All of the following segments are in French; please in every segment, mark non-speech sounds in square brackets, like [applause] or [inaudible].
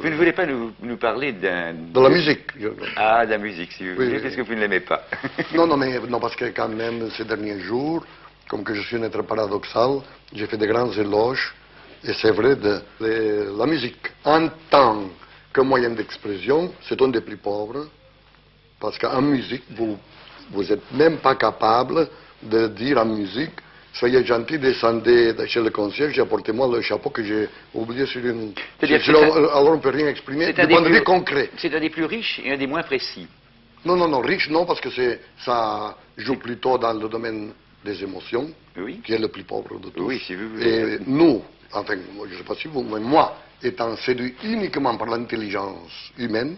Vous ne voulez pas nous, nous parler d'un... de la musique. je- Ah, de la musique, si vous voulez, oui, parce que vous ne l'aimez pas. [laughs] Non, non, mais non, parce que quand même, ces derniers jours, comme que je suis un être paradoxal, j'ai fait de grands éloges, et c'est vrai, de, de la musique. En tant que moyen d'expression, c'est un des plus pauvres, parce qu'en musique, vous vous n'êtes même pas capable de dire en musique, soyez gentil, descendez de chez le concierge et apportez-moi le chapeau que j'ai oublié sur une... C'est-à-dire que un- alors on ne peut rien exprimer C'est du un des point de plus- vue concret. C'est un des plus riches et un des moins précis. Non, non, non, riche, non, parce que ça joue plutôt dans le domaine des émotions, Oui. qui est le plus pauvre de tous. Oui, si vous voulez. Et nous, enfin, je ne sais pas si vous, mais moi, étant séduit uniquement par l'intelligence humaine,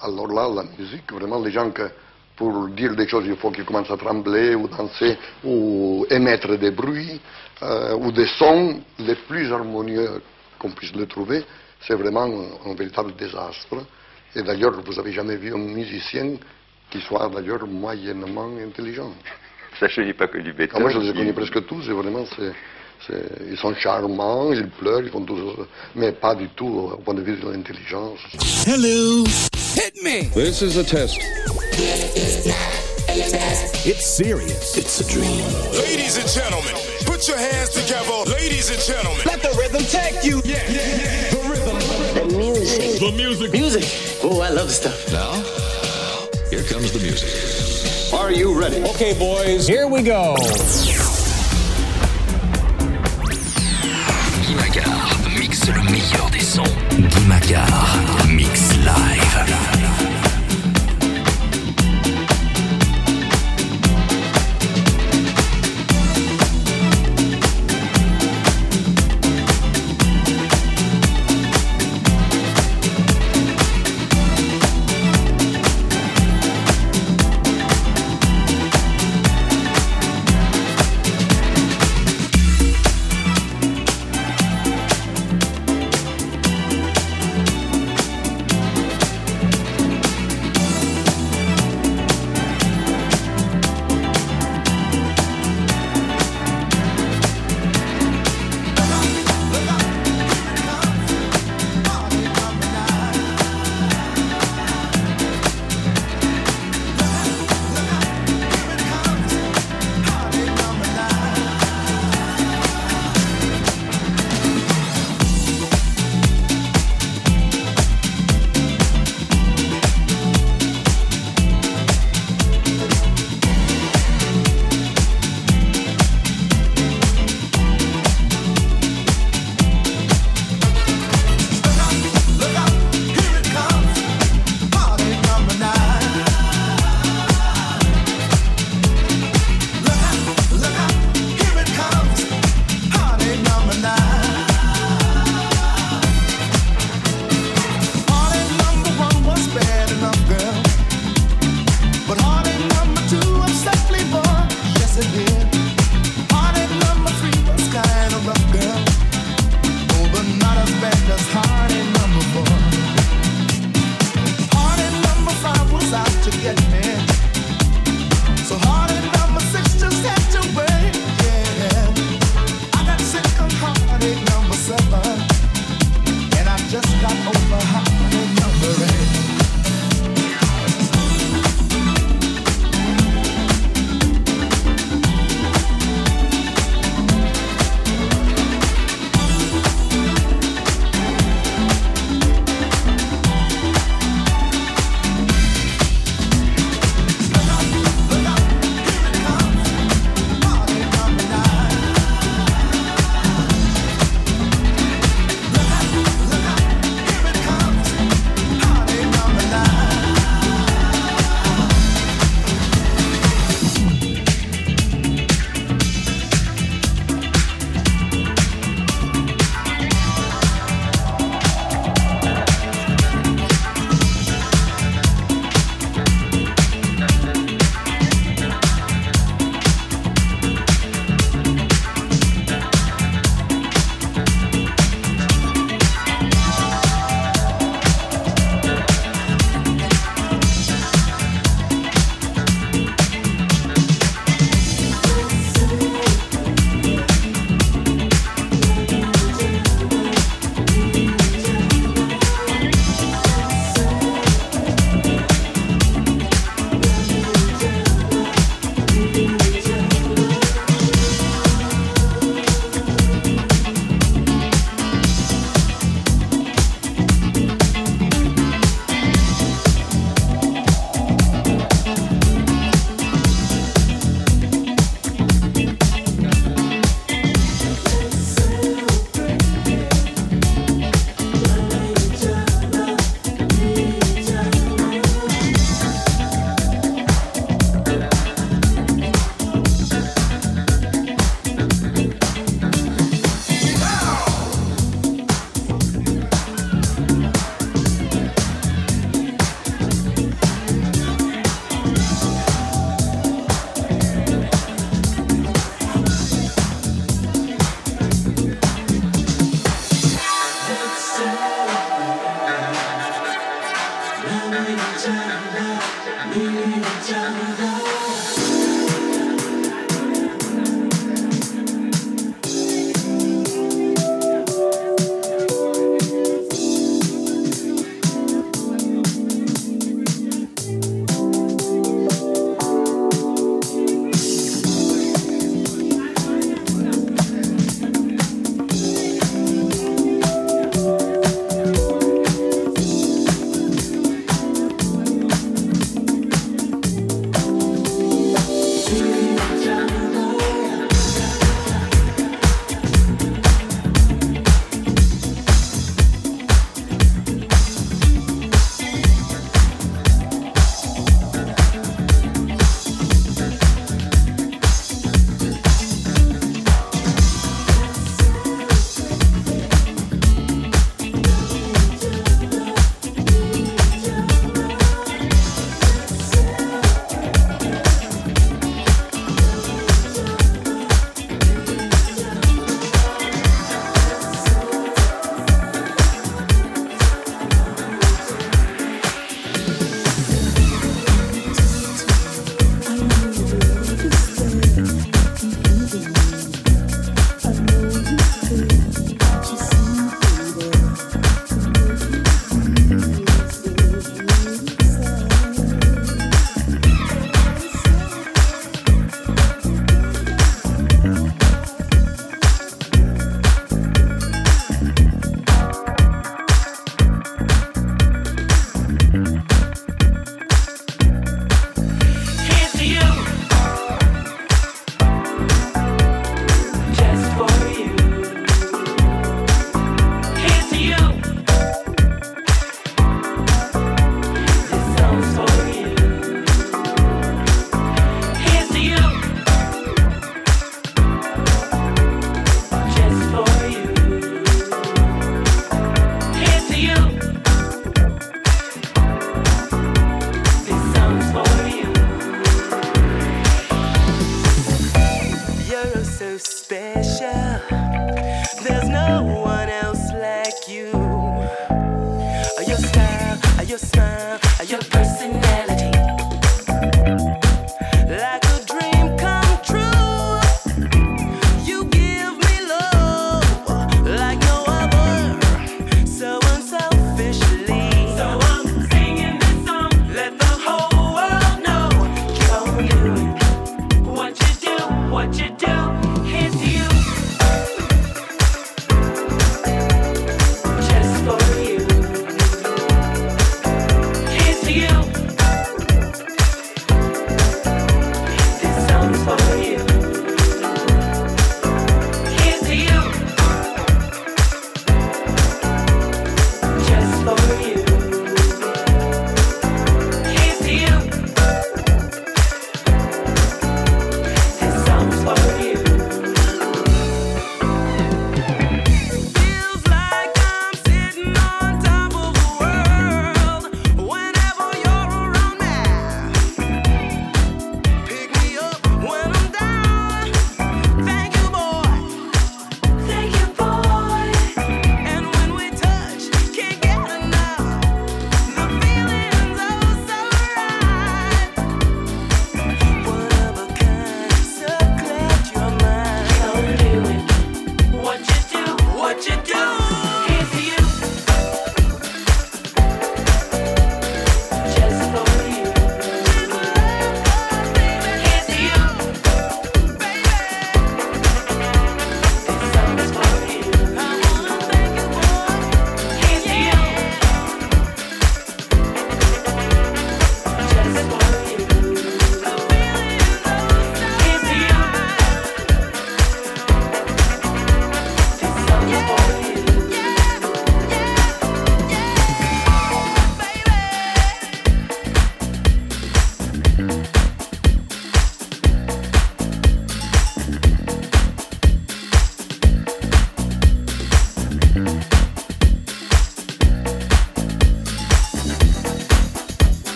alors là, la musique, vraiment, les gens que, pour dire des choses, il faut qu'ils commencent à trembler, ou danser, ou émettre des bruits, euh, ou des sons les plus harmonieux qu'on puisse le trouver, c'est vraiment un, un véritable désastre. Et d'ailleurs, vous n'avez jamais vu un musicien qui soit d'ailleurs moyennement intelligent. Ça, je n'ai pas connu Ah, Beethoven. moi, je les ai connus presque tous, et vraiment, c'est, c'est- ils sont charmants, ils pleurent, ils font tout ça, mais pas du tout au point de vue de l'intelligence. Hello. Hit me. This is a test. It's serious. It's a dream. Ladies and gentlemen, put your hands together. Ladies and gentlemen. Let the rhythm take you. Yeah, yeah, yeah. The rhythm. The music. The music. Music. Oh, I love the stuff. Now, here comes the music. Are you ready? Okay, boys, here we go. Guy Macar mixe le meilleur des sons. Guy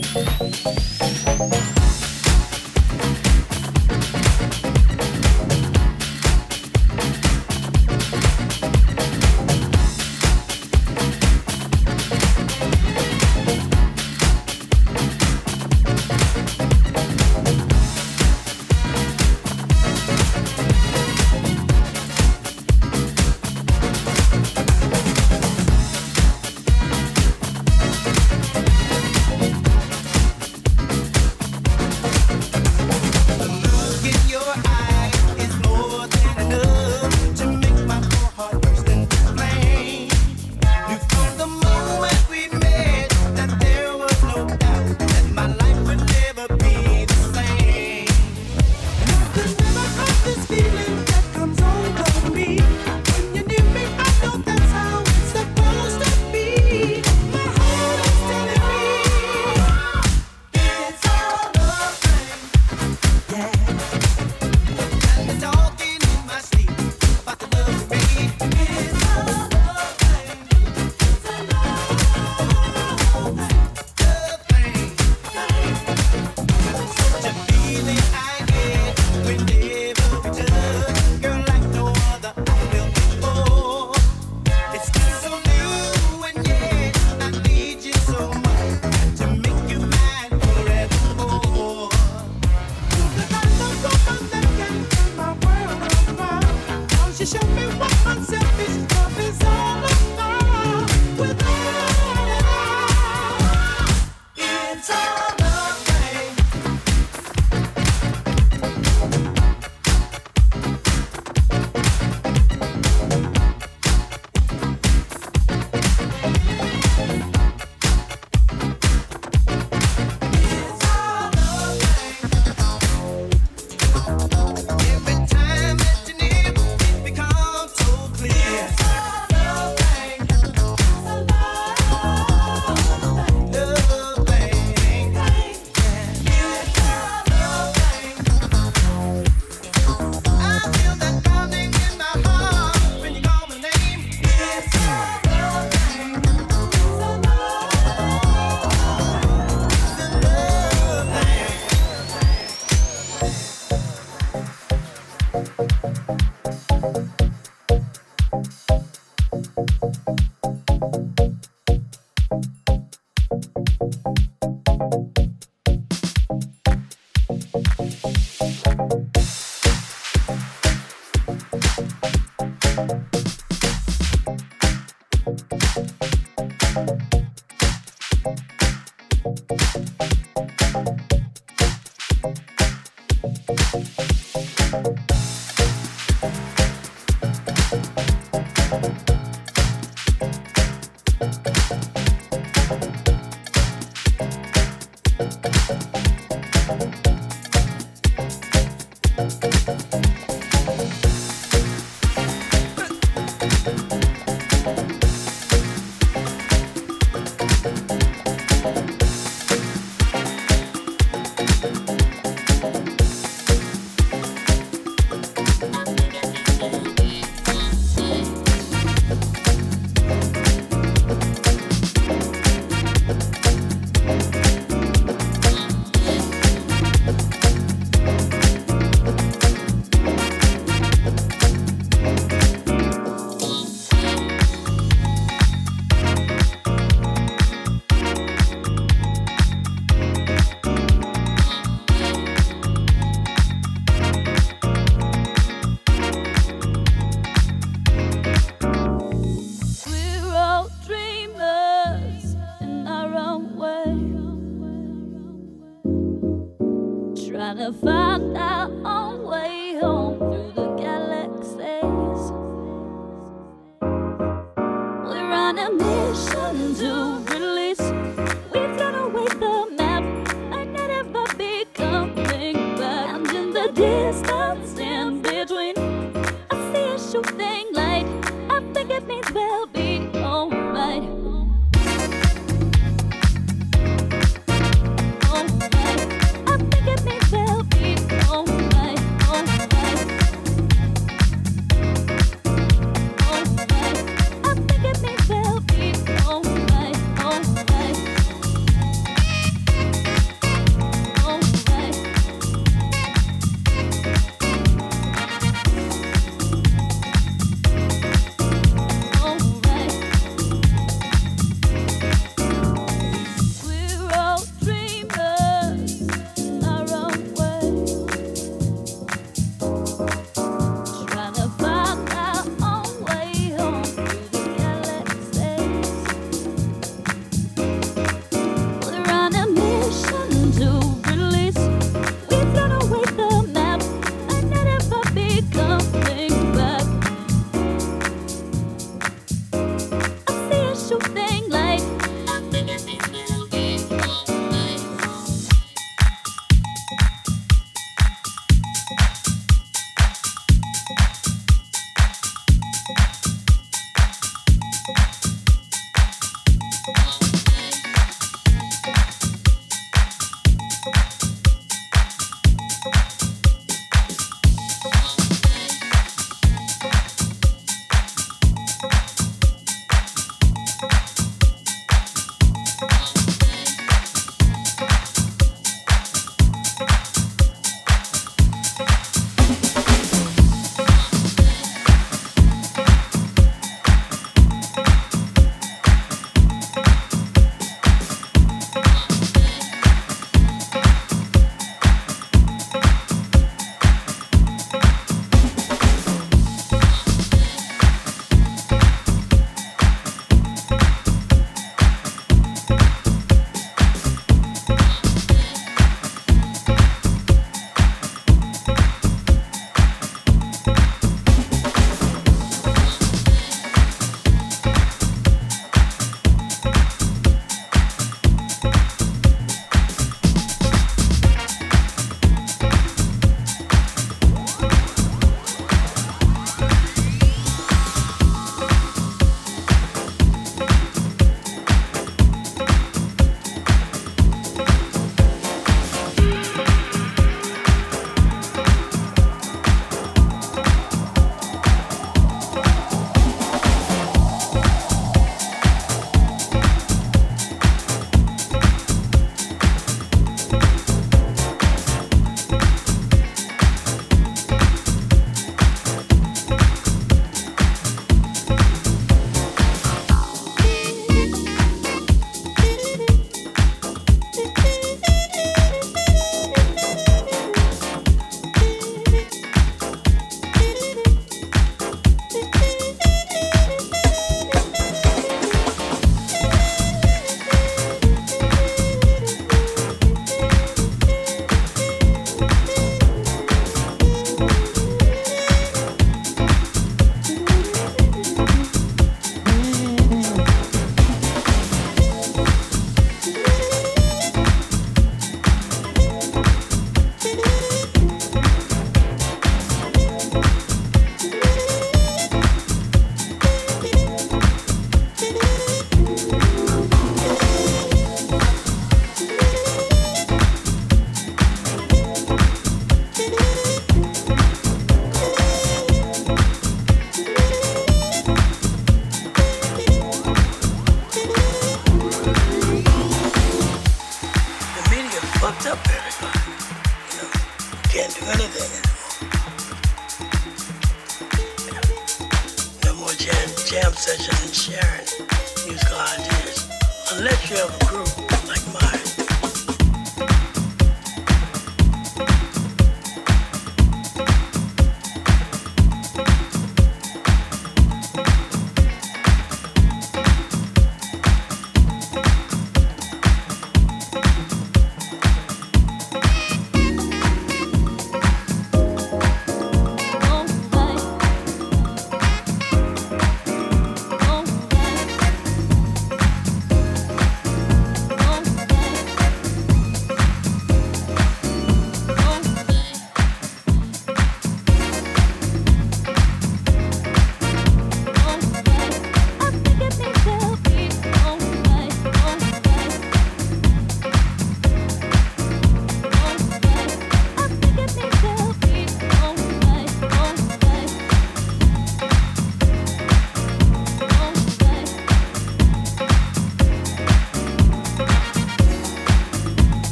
Música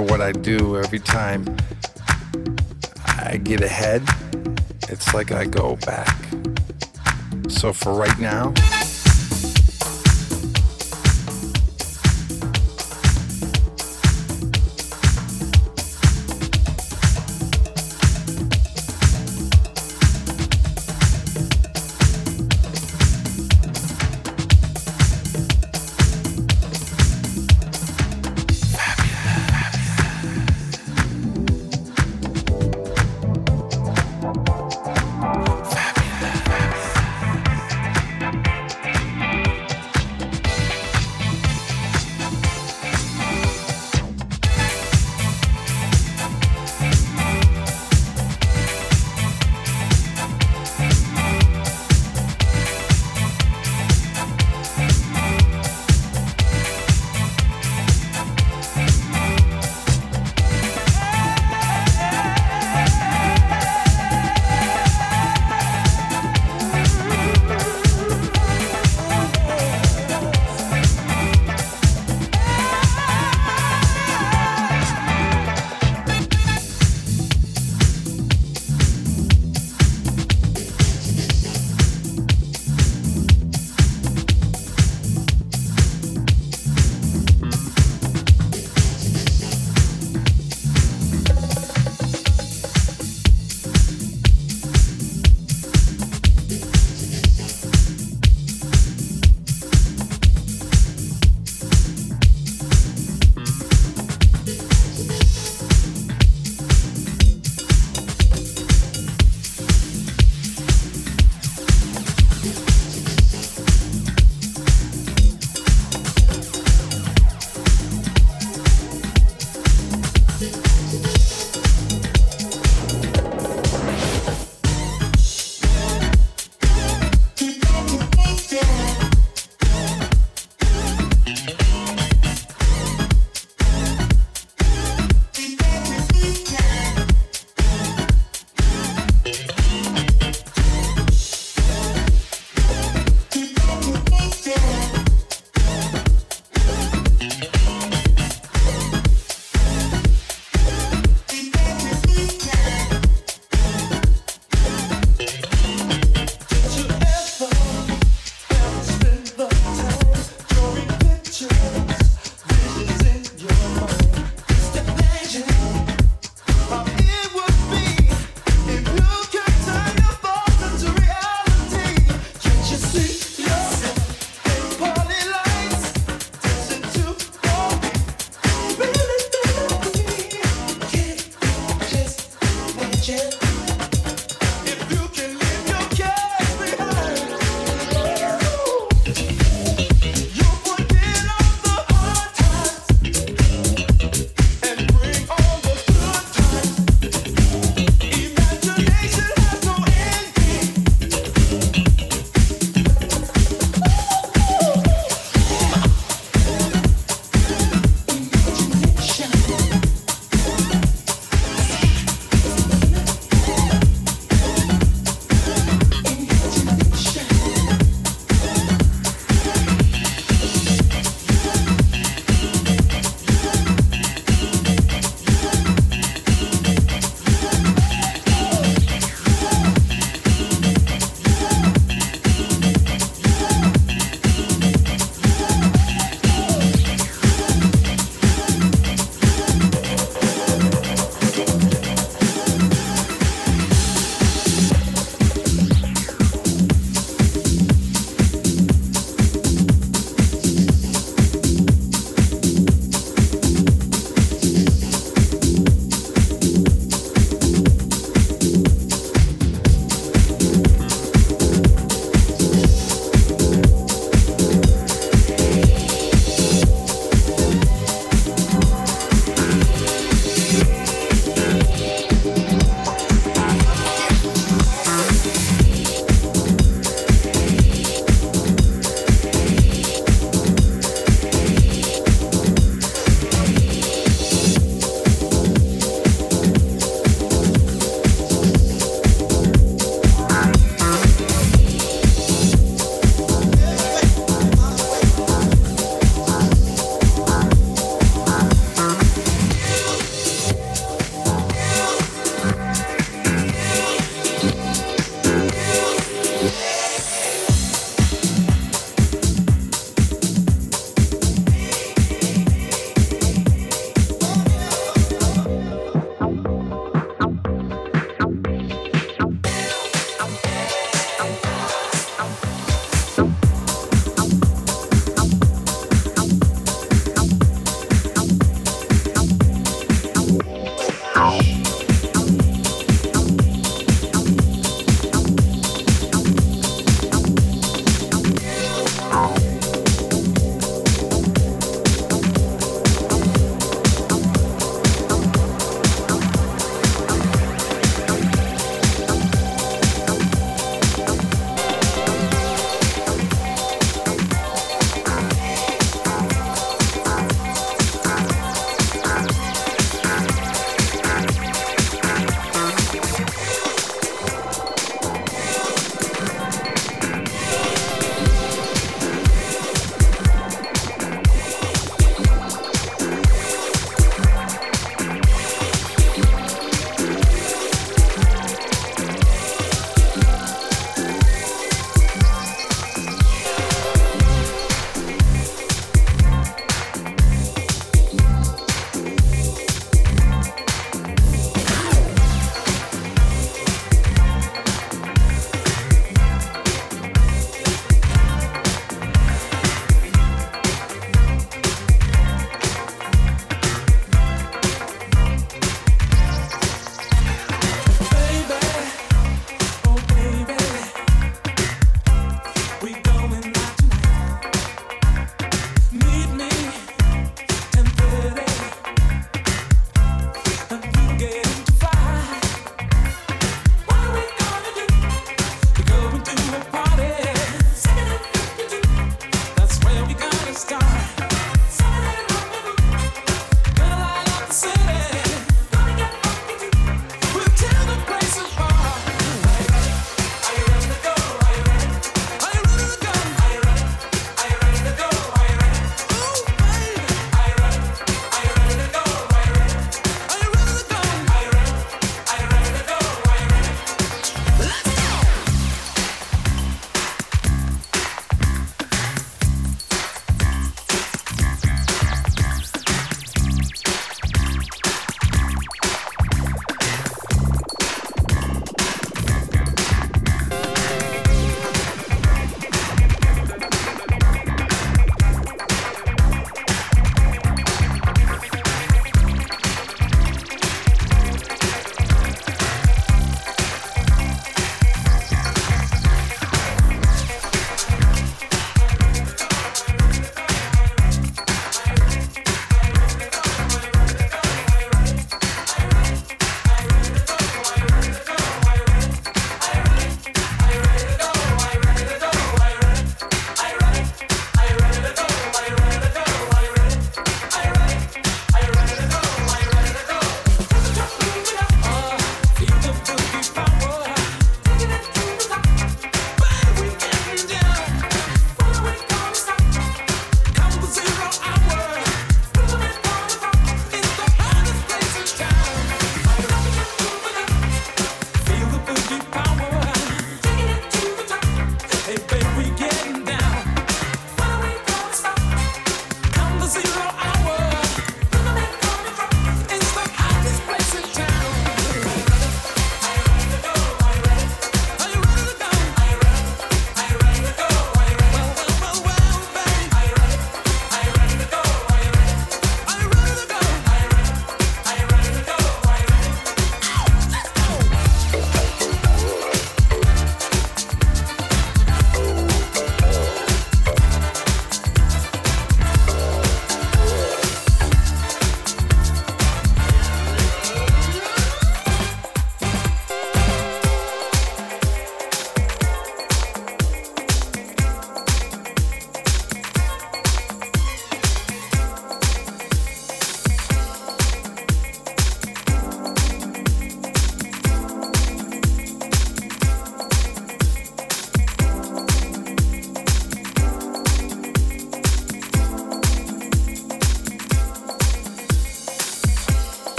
matter what I do, every time I get ahead, it's like I go back. So for right now,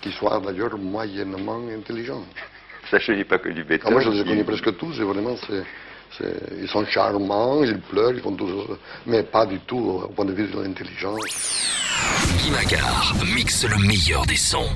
qui soient d'ailleurs moyennement intelligentes. Ça, je n'ai pas connu Beethoven. Ah, moi, je les ai connus presque tous, et. Ils sont charmants, ils pleurent, ils font tout mais pas du tout au point de vue de l'intelligence. Guy mixe le meilleur des sons.